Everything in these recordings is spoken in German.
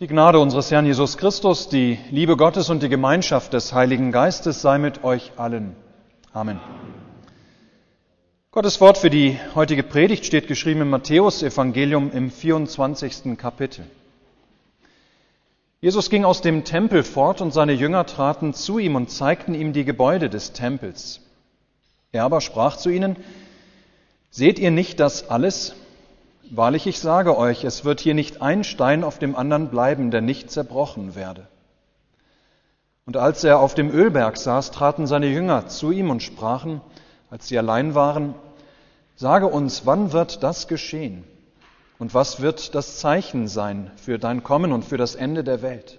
Die Gnade unseres Herrn Jesus Christus, die Liebe Gottes und die Gemeinschaft des Heiligen Geistes sei mit euch allen. Amen. Gottes Wort für die heutige Predigt steht geschrieben im Matthäusevangelium im 24. Kapitel. Jesus ging aus dem Tempel fort und seine Jünger traten zu ihm und zeigten ihm die Gebäude des Tempels. Er aber sprach zu ihnen, Seht ihr nicht das alles? Wahrlich, ich sage euch, es wird hier nicht ein Stein auf dem anderen bleiben, der nicht zerbrochen werde. Und als er auf dem Ölberg saß, traten seine Jünger zu ihm und sprachen, als sie allein waren, Sage uns, wann wird das geschehen? Und was wird das Zeichen sein für dein Kommen und für das Ende der Welt?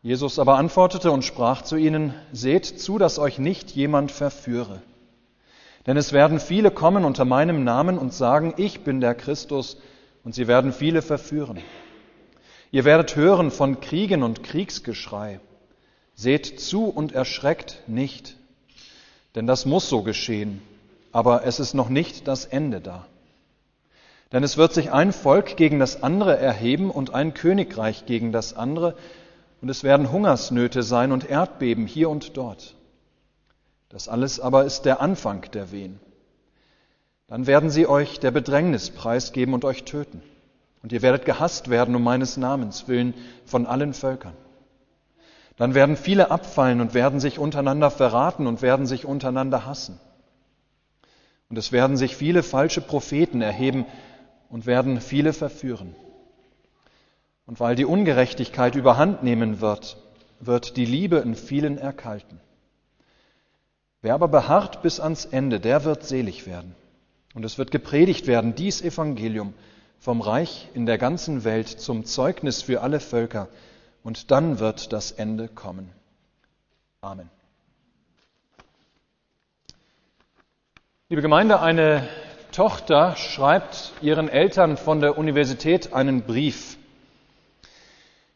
Jesus aber antwortete und sprach zu ihnen, Seht zu, dass euch nicht jemand verführe. Denn es werden viele kommen unter meinem Namen und sagen, ich bin der Christus, und sie werden viele verführen. Ihr werdet hören von Kriegen und Kriegsgeschrei. Seht zu und erschreckt nicht, denn das muss so geschehen, aber es ist noch nicht das Ende da. Denn es wird sich ein Volk gegen das andere erheben und ein Königreich gegen das andere, und es werden Hungersnöte sein und Erdbeben hier und dort. Das alles aber ist der Anfang der Wehen. Dann werden sie euch der Bedrängnis preisgeben und euch töten. Und ihr werdet gehasst werden um meines Namens willen von allen Völkern. Dann werden viele abfallen und werden sich untereinander verraten und werden sich untereinander hassen. Und es werden sich viele falsche Propheten erheben und werden viele verführen. Und weil die Ungerechtigkeit überhand nehmen wird, wird die Liebe in vielen erkalten. Wer aber beharrt bis ans Ende, der wird selig werden. Und es wird gepredigt werden, dies Evangelium vom Reich in der ganzen Welt zum Zeugnis für alle Völker. Und dann wird das Ende kommen. Amen. Liebe Gemeinde, eine Tochter schreibt ihren Eltern von der Universität einen Brief.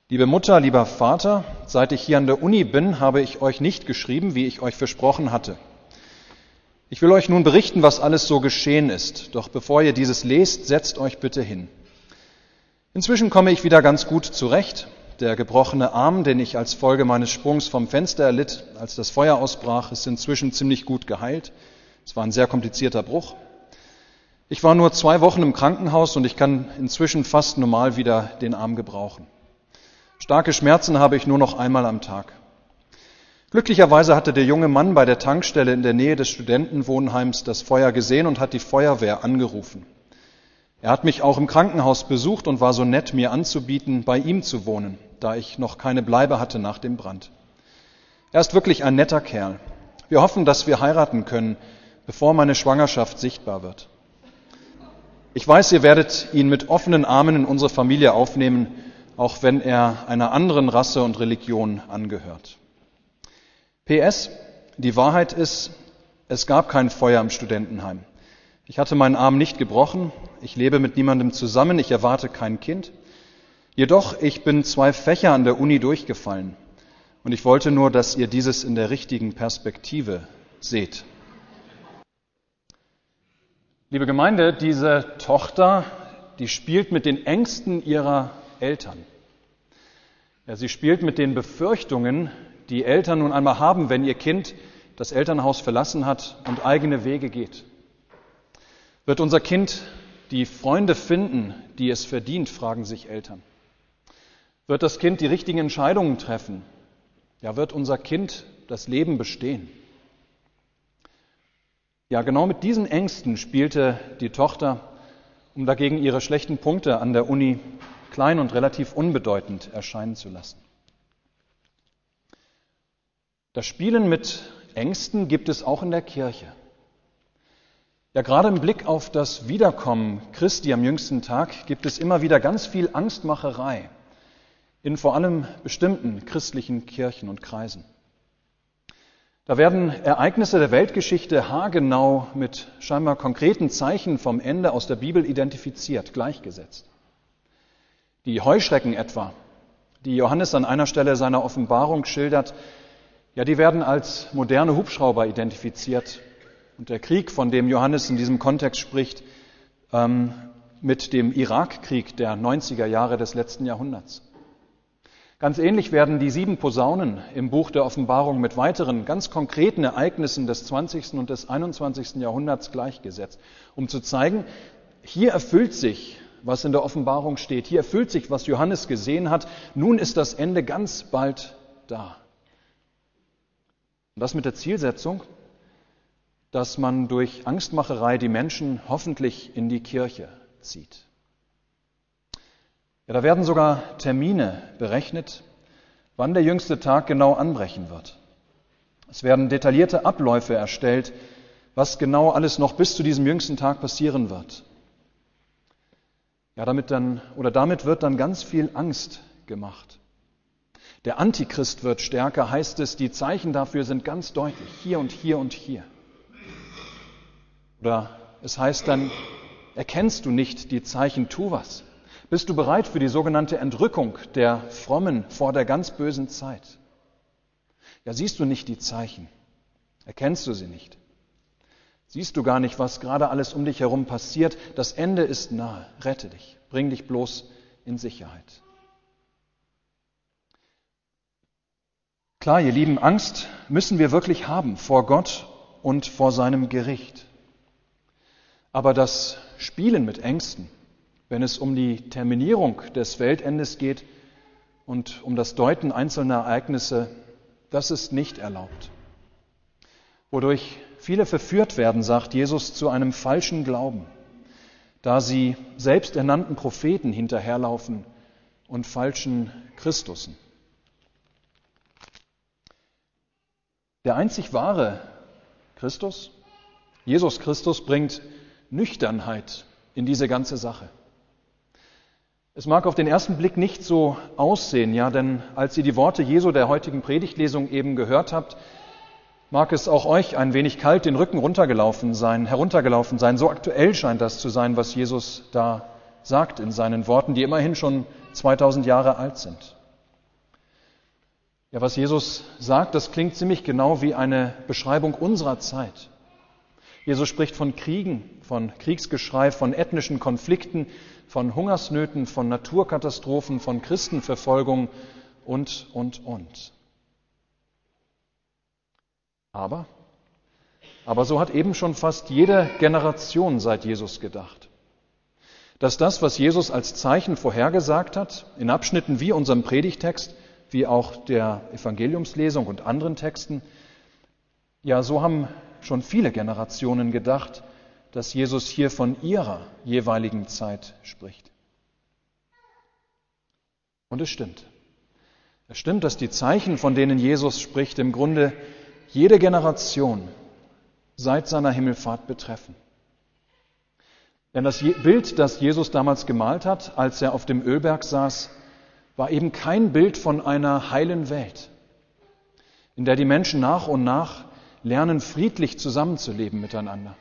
Liebe Mutter, lieber Vater, seit ich hier an der Uni bin, habe ich euch nicht geschrieben, wie ich euch versprochen hatte. Ich will euch nun berichten, was alles so geschehen ist. Doch bevor ihr dieses lest, setzt euch bitte hin. Inzwischen komme ich wieder ganz gut zurecht. Der gebrochene Arm, den ich als Folge meines Sprungs vom Fenster erlitt, als das Feuer ausbrach, ist inzwischen ziemlich gut geheilt. Es war ein sehr komplizierter Bruch. Ich war nur zwei Wochen im Krankenhaus und ich kann inzwischen fast normal wieder den Arm gebrauchen. Starke Schmerzen habe ich nur noch einmal am Tag. Glücklicherweise hatte der junge Mann bei der Tankstelle in der Nähe des Studentenwohnheims das Feuer gesehen und hat die Feuerwehr angerufen. Er hat mich auch im Krankenhaus besucht und war so nett, mir anzubieten, bei ihm zu wohnen, da ich noch keine Bleibe hatte nach dem Brand. Er ist wirklich ein netter Kerl. Wir hoffen, dass wir heiraten können, bevor meine Schwangerschaft sichtbar wird. Ich weiß, ihr werdet ihn mit offenen Armen in unsere Familie aufnehmen auch wenn er einer anderen Rasse und Religion angehört. PS, die Wahrheit ist, es gab kein Feuer im Studentenheim. Ich hatte meinen Arm nicht gebrochen, ich lebe mit niemandem zusammen, ich erwarte kein Kind. Jedoch, ich bin zwei Fächer an der Uni durchgefallen und ich wollte nur, dass ihr dieses in der richtigen Perspektive seht. Liebe Gemeinde, diese Tochter, die spielt mit den Ängsten ihrer Eltern. Ja, sie spielt mit den Befürchtungen, die Eltern nun einmal haben, wenn ihr Kind das Elternhaus verlassen hat und eigene Wege geht. Wird unser Kind die Freunde finden, die es verdient, fragen sich Eltern. Wird das Kind die richtigen Entscheidungen treffen? Ja, wird unser Kind das Leben bestehen? Ja, genau mit diesen Ängsten spielte die Tochter, um dagegen ihre schlechten Punkte an der Uni klein und relativ unbedeutend erscheinen zu lassen. Das Spielen mit Ängsten gibt es auch in der Kirche. Ja, gerade im Blick auf das Wiederkommen Christi am jüngsten Tag gibt es immer wieder ganz viel Angstmacherei in vor allem bestimmten christlichen Kirchen und Kreisen. Da werden Ereignisse der Weltgeschichte haargenau mit scheinbar konkreten Zeichen vom Ende aus der Bibel identifiziert, gleichgesetzt. Die Heuschrecken etwa, die Johannes an einer Stelle seiner Offenbarung schildert, ja, die werden als moderne Hubschrauber identifiziert. Und der Krieg, von dem Johannes in diesem Kontext spricht, ähm, mit dem Irakkrieg der 90er Jahre des letzten Jahrhunderts. Ganz ähnlich werden die sieben Posaunen im Buch der Offenbarung mit weiteren ganz konkreten Ereignissen des 20. und des 21. Jahrhunderts gleichgesetzt, um zu zeigen, hier erfüllt sich, was in der Offenbarung steht, hier erfüllt sich, was Johannes gesehen hat, nun ist das Ende ganz bald da. Und das mit der Zielsetzung, dass man durch Angstmacherei die Menschen hoffentlich in die Kirche zieht. Ja, da werden sogar Termine berechnet, wann der jüngste Tag genau anbrechen wird. Es werden detaillierte Abläufe erstellt, was genau alles noch bis zu diesem jüngsten Tag passieren wird. Ja, damit dann, oder damit wird dann ganz viel Angst gemacht. Der Antichrist wird stärker, heißt es, die Zeichen dafür sind ganz deutlich, hier und hier und hier. Oder es heißt dann, erkennst du nicht die Zeichen, tu was. Bist du bereit für die sogenannte Entrückung der Frommen vor der ganz bösen Zeit? Ja, siehst du nicht die Zeichen? Erkennst du sie nicht? Siehst du gar nicht, was gerade alles um dich herum passiert? Das Ende ist nahe. Rette dich. Bring dich bloß in Sicherheit. Klar, ihr Lieben, Angst müssen wir wirklich haben vor Gott und vor seinem Gericht. Aber das Spielen mit Ängsten, wenn es um die Terminierung des Weltendes geht und um das Deuten einzelner Ereignisse, das ist nicht erlaubt. Wodurch viele verführt werden, sagt Jesus, zu einem falschen Glauben, da sie selbst ernannten Propheten hinterherlaufen und falschen Christussen. Der einzig wahre Christus, Jesus Christus, bringt Nüchternheit in diese ganze Sache. Es mag auf den ersten Blick nicht so aussehen, ja, denn als ihr die Worte Jesu der heutigen Predigtlesung eben gehört habt, mag es auch euch ein wenig kalt den Rücken runtergelaufen sein, heruntergelaufen sein. So aktuell scheint das zu sein, was Jesus da sagt in seinen Worten, die immerhin schon 2000 Jahre alt sind. Ja, was Jesus sagt, das klingt ziemlich genau wie eine Beschreibung unserer Zeit. Jesus spricht von Kriegen, von Kriegsgeschrei, von ethnischen Konflikten, von Hungersnöten, von Naturkatastrophen, von Christenverfolgung und, und, und. Aber, aber so hat eben schon fast jede Generation seit Jesus gedacht. Dass das, was Jesus als Zeichen vorhergesagt hat, in Abschnitten wie unserem Predigtext, wie auch der Evangeliumslesung und anderen Texten, ja, so haben schon viele Generationen gedacht, dass Jesus hier von ihrer jeweiligen Zeit spricht. Und es stimmt. Es stimmt, dass die Zeichen, von denen Jesus spricht, im Grunde jede Generation seit seiner Himmelfahrt betreffen. Denn das Bild, das Jesus damals gemalt hat, als er auf dem Ölberg saß, war eben kein Bild von einer heilen Welt, in der die Menschen nach und nach lernen, friedlich zusammenzuleben miteinander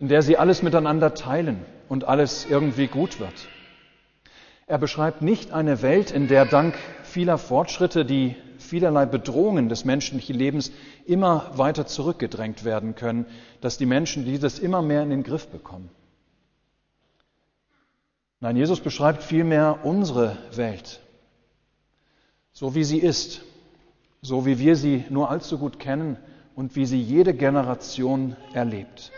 in der sie alles miteinander teilen und alles irgendwie gut wird. Er beschreibt nicht eine Welt, in der dank vieler Fortschritte die vielerlei Bedrohungen des menschlichen Lebens immer weiter zurückgedrängt werden können, dass die Menschen dieses immer mehr in den Griff bekommen. Nein, Jesus beschreibt vielmehr unsere Welt, so wie sie ist, so wie wir sie nur allzu gut kennen und wie sie jede Generation erlebt.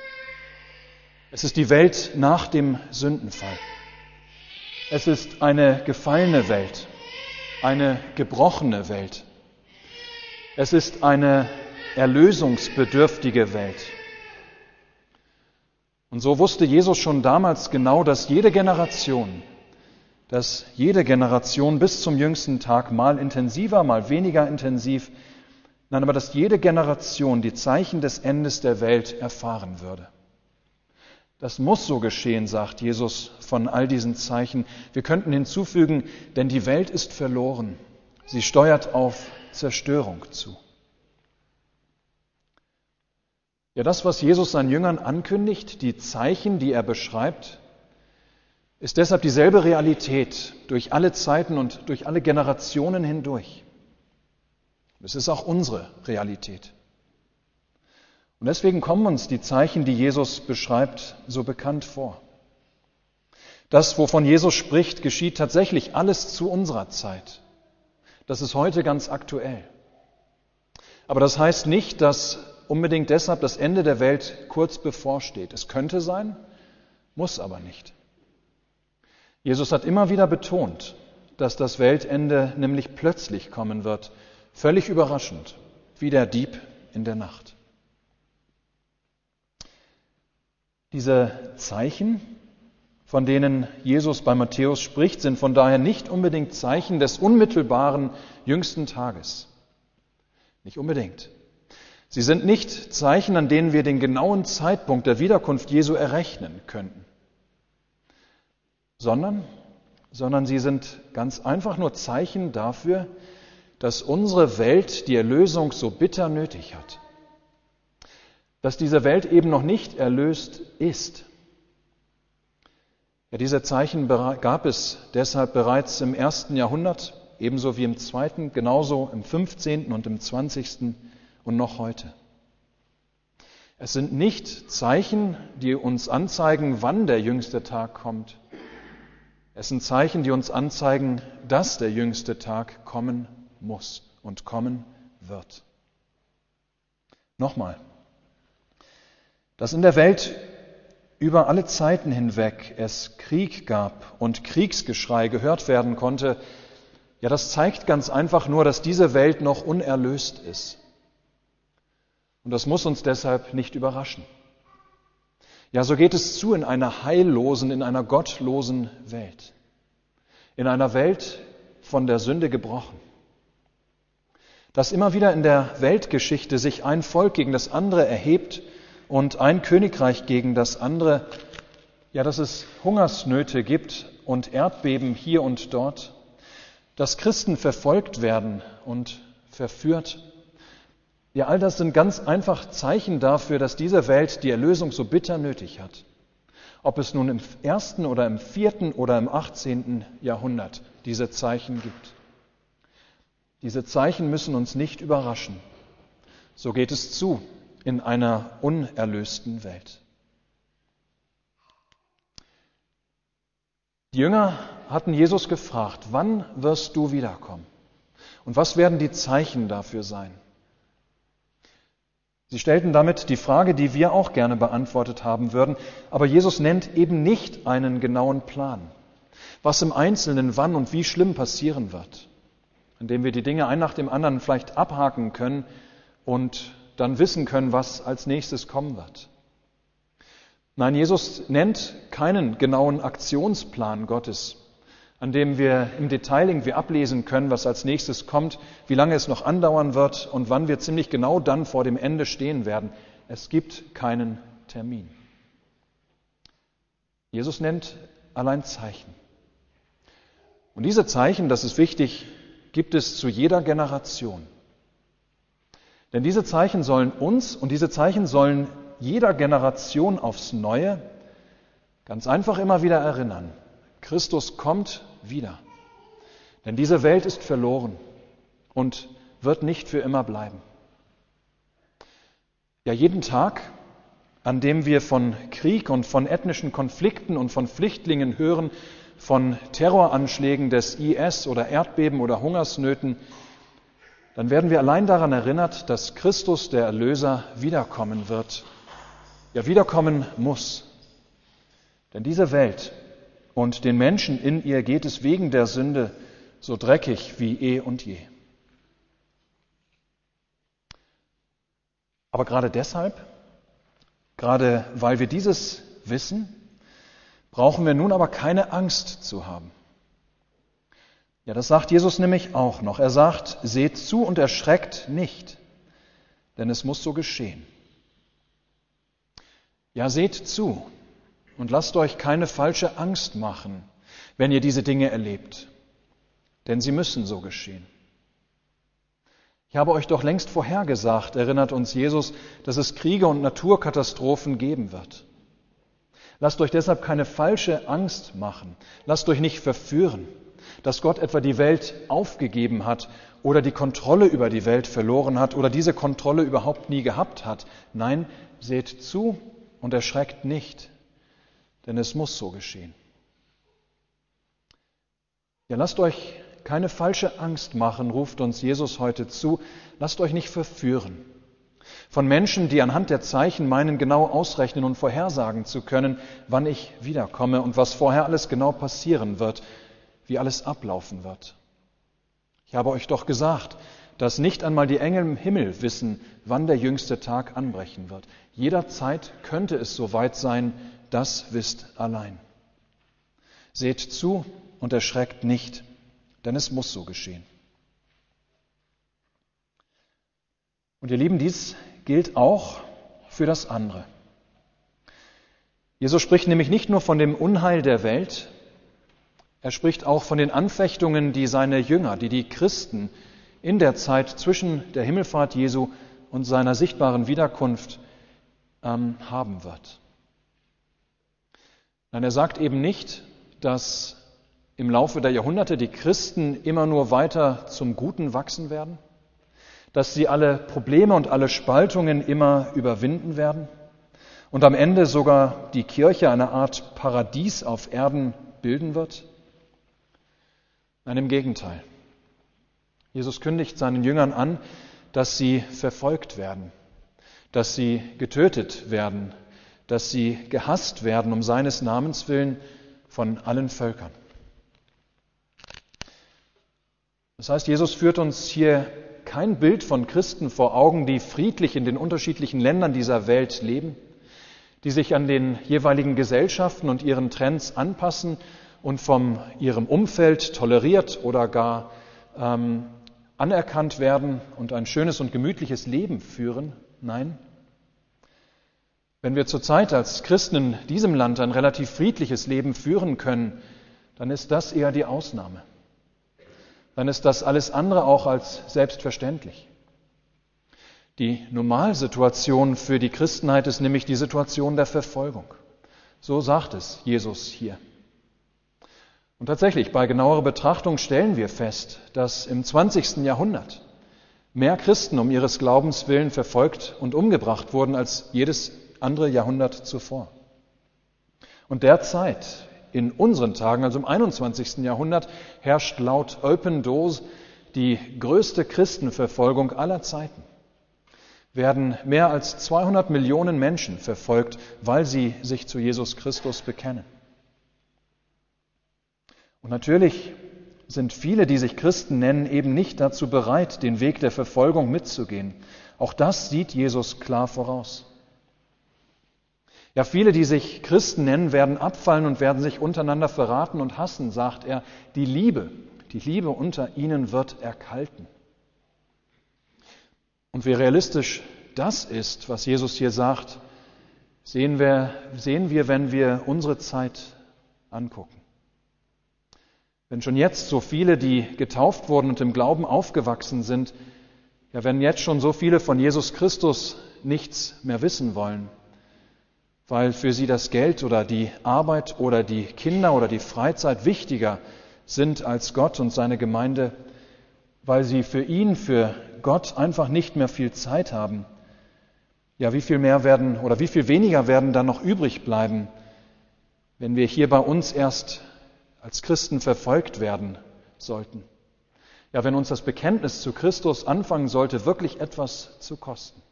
Es ist die Welt nach dem Sündenfall. Es ist eine gefallene Welt, eine gebrochene Welt. Es ist eine erlösungsbedürftige Welt. Und so wusste Jesus schon damals genau, dass jede Generation, dass jede Generation bis zum jüngsten Tag mal intensiver, mal weniger intensiv, nein, aber dass jede Generation die Zeichen des Endes der Welt erfahren würde. Das muss so geschehen, sagt Jesus von all diesen Zeichen. Wir könnten hinzufügen, denn die Welt ist verloren. Sie steuert auf Zerstörung zu. Ja, das, was Jesus seinen Jüngern ankündigt, die Zeichen, die er beschreibt, ist deshalb dieselbe Realität durch alle Zeiten und durch alle Generationen hindurch. Es ist auch unsere Realität. Und deswegen kommen uns die Zeichen, die Jesus beschreibt, so bekannt vor. Das, wovon Jesus spricht, geschieht tatsächlich alles zu unserer Zeit. Das ist heute ganz aktuell. Aber das heißt nicht, dass unbedingt deshalb das Ende der Welt kurz bevorsteht. Es könnte sein, muss aber nicht. Jesus hat immer wieder betont, dass das Weltende nämlich plötzlich kommen wird, völlig überraschend, wie der Dieb in der Nacht. Diese Zeichen, von denen Jesus bei Matthäus spricht, sind von daher nicht unbedingt Zeichen des unmittelbaren jüngsten Tages. Nicht unbedingt. Sie sind nicht Zeichen, an denen wir den genauen Zeitpunkt der Wiederkunft Jesu errechnen könnten, sondern, sondern sie sind ganz einfach nur Zeichen dafür, dass unsere Welt die Erlösung so bitter nötig hat. Dass diese Welt eben noch nicht erlöst ist. Ja, diese Zeichen gab es deshalb bereits im ersten Jahrhundert, ebenso wie im zweiten, genauso im 15. und im 20. und noch heute. Es sind nicht Zeichen, die uns anzeigen, wann der jüngste Tag kommt. Es sind Zeichen, die uns anzeigen, dass der jüngste Tag kommen muss und kommen wird. Nochmal, dass in der Welt über alle Zeiten hinweg es Krieg gab und Kriegsgeschrei gehört werden konnte, ja, das zeigt ganz einfach nur, dass diese Welt noch unerlöst ist. Und das muss uns deshalb nicht überraschen. Ja, so geht es zu in einer heillosen, in einer gottlosen Welt. In einer Welt von der Sünde gebrochen dass immer wieder in der Weltgeschichte sich ein Volk gegen das andere erhebt und ein Königreich gegen das andere, ja, dass es Hungersnöte gibt und Erdbeben hier und dort, dass Christen verfolgt werden und verführt. Ja, all das sind ganz einfach Zeichen dafür, dass diese Welt die Erlösung so bitter nötig hat. Ob es nun im ersten oder im vierten oder im achtzehnten Jahrhundert diese Zeichen gibt. Diese Zeichen müssen uns nicht überraschen. So geht es zu in einer unerlösten Welt. Die Jünger hatten Jesus gefragt, wann wirst du wiederkommen? Und was werden die Zeichen dafür sein? Sie stellten damit die Frage, die wir auch gerne beantwortet haben würden, aber Jesus nennt eben nicht einen genauen Plan, was im Einzelnen wann und wie schlimm passieren wird. Indem wir die Dinge ein nach dem anderen vielleicht abhaken können und dann wissen können, was als nächstes kommen wird. Nein, Jesus nennt keinen genauen Aktionsplan Gottes, an dem wir im Detail irgendwie ablesen können, was als nächstes kommt, wie lange es noch andauern wird und wann wir ziemlich genau dann vor dem Ende stehen werden. Es gibt keinen Termin. Jesus nennt allein Zeichen. Und diese Zeichen, das ist wichtig, gibt es zu jeder Generation. Denn diese Zeichen sollen uns und diese Zeichen sollen jeder Generation aufs Neue ganz einfach immer wieder erinnern. Christus kommt wieder. Denn diese Welt ist verloren und wird nicht für immer bleiben. Ja, jeden Tag, an dem wir von Krieg und von ethnischen Konflikten und von Flüchtlingen hören, von Terroranschlägen des IS oder Erdbeben oder Hungersnöten, dann werden wir allein daran erinnert, dass Christus, der Erlöser, wiederkommen wird. Ja, wiederkommen muss. Denn diese Welt und den Menschen in ihr geht es wegen der Sünde so dreckig wie eh und je. Aber gerade deshalb, gerade weil wir dieses wissen, brauchen wir nun aber keine Angst zu haben. Ja, das sagt Jesus nämlich auch noch. Er sagt, seht zu und erschreckt nicht, denn es muss so geschehen. Ja, seht zu und lasst euch keine falsche Angst machen, wenn ihr diese Dinge erlebt, denn sie müssen so geschehen. Ich habe euch doch längst vorhergesagt, erinnert uns Jesus, dass es Kriege und Naturkatastrophen geben wird. Lasst euch deshalb keine falsche Angst machen. Lasst euch nicht verführen, dass Gott etwa die Welt aufgegeben hat oder die Kontrolle über die Welt verloren hat oder diese Kontrolle überhaupt nie gehabt hat. Nein, seht zu und erschreckt nicht, denn es muss so geschehen. Ja, lasst euch keine falsche Angst machen, ruft uns Jesus heute zu. Lasst euch nicht verführen. Von Menschen, die anhand der Zeichen meinen, genau ausrechnen und vorhersagen zu können, wann ich wiederkomme und was vorher alles genau passieren wird, wie alles ablaufen wird. Ich habe euch doch gesagt, dass nicht einmal die Engel im Himmel wissen, wann der jüngste Tag anbrechen wird. Jederzeit könnte es soweit sein, das wisst allein. Seht zu und erschreckt nicht, denn es muss so geschehen. Und ihr Lieben, dies gilt auch für das andere. Jesus spricht nämlich nicht nur von dem Unheil der Welt, er spricht auch von den Anfechtungen, die seine Jünger, die die Christen in der Zeit zwischen der Himmelfahrt Jesu und seiner sichtbaren Wiederkunft ähm, haben wird. Nein, er sagt eben nicht, dass im Laufe der Jahrhunderte die Christen immer nur weiter zum Guten wachsen werden, dass sie alle Probleme und alle Spaltungen immer überwinden werden und am Ende sogar die Kirche eine Art Paradies auf Erden bilden wird. Nein, im Gegenteil. Jesus kündigt seinen Jüngern an, dass sie verfolgt werden, dass sie getötet werden, dass sie gehasst werden um seines Namens willen von allen Völkern. Das heißt, Jesus führt uns hier kein Bild von Christen vor Augen, die friedlich in den unterschiedlichen Ländern dieser Welt leben, die sich an den jeweiligen Gesellschaften und ihren Trends anpassen und von ihrem Umfeld toleriert oder gar ähm, anerkannt werden und ein schönes und gemütliches Leben führen. Nein. Wenn wir zurzeit als Christen in diesem Land ein relativ friedliches Leben führen können, dann ist das eher die Ausnahme dann ist das alles andere auch als selbstverständlich. Die Normalsituation für die Christenheit ist nämlich die Situation der Verfolgung. So sagt es Jesus hier. Und tatsächlich, bei genauerer Betrachtung stellen wir fest, dass im 20. Jahrhundert mehr Christen um ihres Glaubens willen verfolgt und umgebracht wurden als jedes andere Jahrhundert zuvor. Und derzeit in unseren Tagen, also im 21. Jahrhundert, herrscht laut Open Doors die größte Christenverfolgung aller Zeiten. Werden mehr als 200 Millionen Menschen verfolgt, weil sie sich zu Jesus Christus bekennen. Und natürlich sind viele, die sich Christen nennen, eben nicht dazu bereit, den Weg der Verfolgung mitzugehen. Auch das sieht Jesus klar voraus. Ja, viele, die sich Christen nennen, werden abfallen und werden sich untereinander verraten und hassen, sagt er. Die Liebe, die Liebe unter ihnen wird erkalten. Und wie realistisch das ist, was Jesus hier sagt, sehen wir, sehen wir, wenn wir unsere Zeit angucken. Wenn schon jetzt so viele, die getauft wurden und im Glauben aufgewachsen sind, ja, wenn jetzt schon so viele von Jesus Christus nichts mehr wissen wollen, weil für sie das Geld oder die Arbeit oder die Kinder oder die Freizeit wichtiger sind als Gott und seine Gemeinde, weil sie für ihn, für Gott einfach nicht mehr viel Zeit haben. Ja, wie viel mehr werden oder wie viel weniger werden dann noch übrig bleiben, wenn wir hier bei uns erst als Christen verfolgt werden sollten? Ja, wenn uns das Bekenntnis zu Christus anfangen sollte, wirklich etwas zu kosten.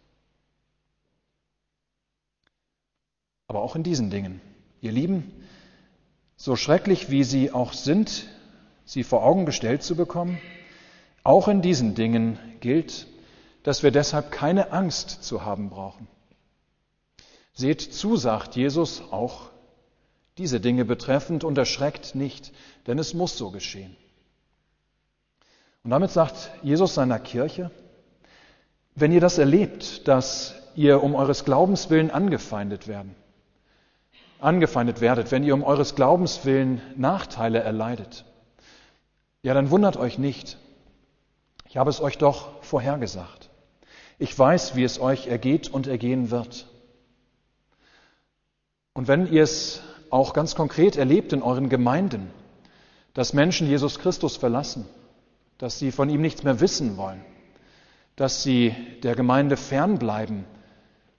Aber auch in diesen Dingen. Ihr Lieben, so schrecklich wie sie auch sind, sie vor Augen gestellt zu bekommen, auch in diesen Dingen gilt, dass wir deshalb keine Angst zu haben brauchen. Seht zu, sagt Jesus, auch diese Dinge betreffend und erschreckt nicht, denn es muss so geschehen. Und damit sagt Jesus seiner Kirche, wenn ihr das erlebt, dass ihr um eures Glaubens willen angefeindet werden, angefeindet werdet, wenn ihr um eures Glaubens willen Nachteile erleidet, ja, dann wundert euch nicht. Ich habe es euch doch vorhergesagt. Ich weiß, wie es euch ergeht und ergehen wird. Und wenn ihr es auch ganz konkret erlebt in euren Gemeinden, dass Menschen Jesus Christus verlassen, dass sie von ihm nichts mehr wissen wollen, dass sie der Gemeinde fernbleiben,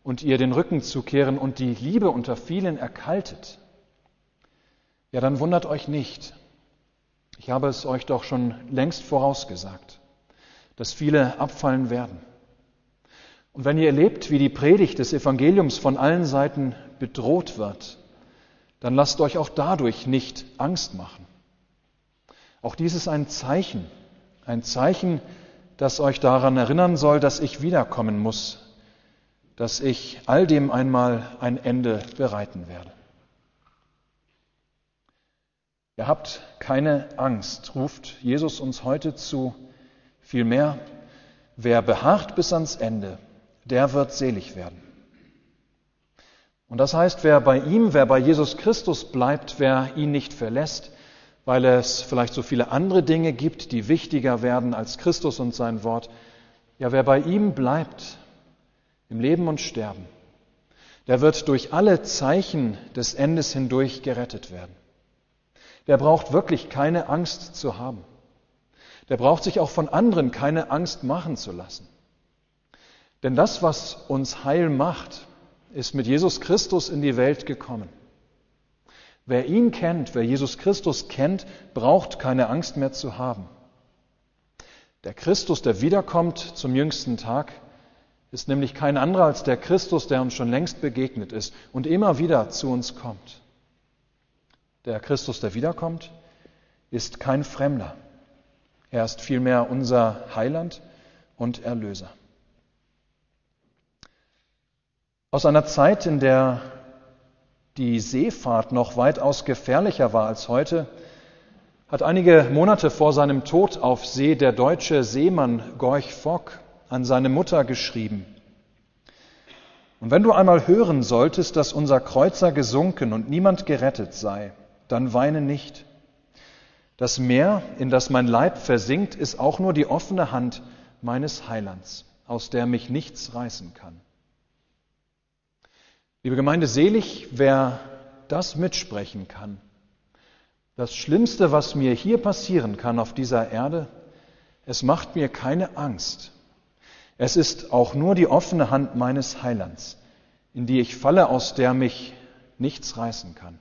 und ihr den Rücken zukehren und die Liebe unter vielen erkaltet, ja dann wundert euch nicht. Ich habe es euch doch schon längst vorausgesagt, dass viele abfallen werden. Und wenn ihr erlebt, wie die Predigt des Evangeliums von allen Seiten bedroht wird, dann lasst euch auch dadurch nicht Angst machen. Auch dies ist ein Zeichen, ein Zeichen, das euch daran erinnern soll, dass ich wiederkommen muss, dass ich all dem einmal ein Ende bereiten werde. Ihr habt keine Angst, ruft Jesus uns heute zu. Vielmehr, wer beharrt bis ans Ende, der wird selig werden. Und das heißt, wer bei ihm, wer bei Jesus Christus bleibt, wer ihn nicht verlässt, weil es vielleicht so viele andere Dinge gibt, die wichtiger werden als Christus und sein Wort, ja, wer bei ihm bleibt, im Leben und Sterben, der wird durch alle Zeichen des Endes hindurch gerettet werden. Der braucht wirklich keine Angst zu haben. Der braucht sich auch von anderen keine Angst machen zu lassen. Denn das, was uns heil macht, ist mit Jesus Christus in die Welt gekommen. Wer ihn kennt, wer Jesus Christus kennt, braucht keine Angst mehr zu haben. Der Christus, der wiederkommt zum jüngsten Tag, ist nämlich kein anderer als der Christus, der uns schon längst begegnet ist und immer wieder zu uns kommt. Der Christus, der wiederkommt, ist kein Fremder. Er ist vielmehr unser Heiland und Erlöser. Aus einer Zeit, in der die Seefahrt noch weitaus gefährlicher war als heute, hat einige Monate vor seinem Tod auf See der deutsche Seemann Gorch Fock an seine Mutter geschrieben. Und wenn du einmal hören solltest, dass unser Kreuzer gesunken und niemand gerettet sei, dann weine nicht. Das Meer, in das mein Leib versinkt, ist auch nur die offene Hand meines Heilands, aus der mich nichts reißen kann. Liebe Gemeinde, selig, wer das mitsprechen kann. Das Schlimmste, was mir hier passieren kann auf dieser Erde, es macht mir keine Angst. Es ist auch nur die offene Hand meines Heilands, in die ich falle, aus der mich nichts reißen kann.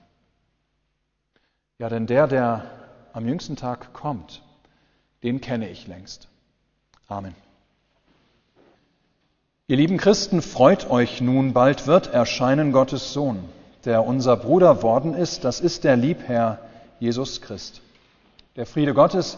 Ja, denn der, der am jüngsten Tag kommt, den kenne ich längst. Amen. Ihr lieben Christen, freut euch nun, bald wird erscheinen Gottes Sohn, der unser Bruder worden ist, das ist der Liebherr Jesus Christ. Der Friede Gottes,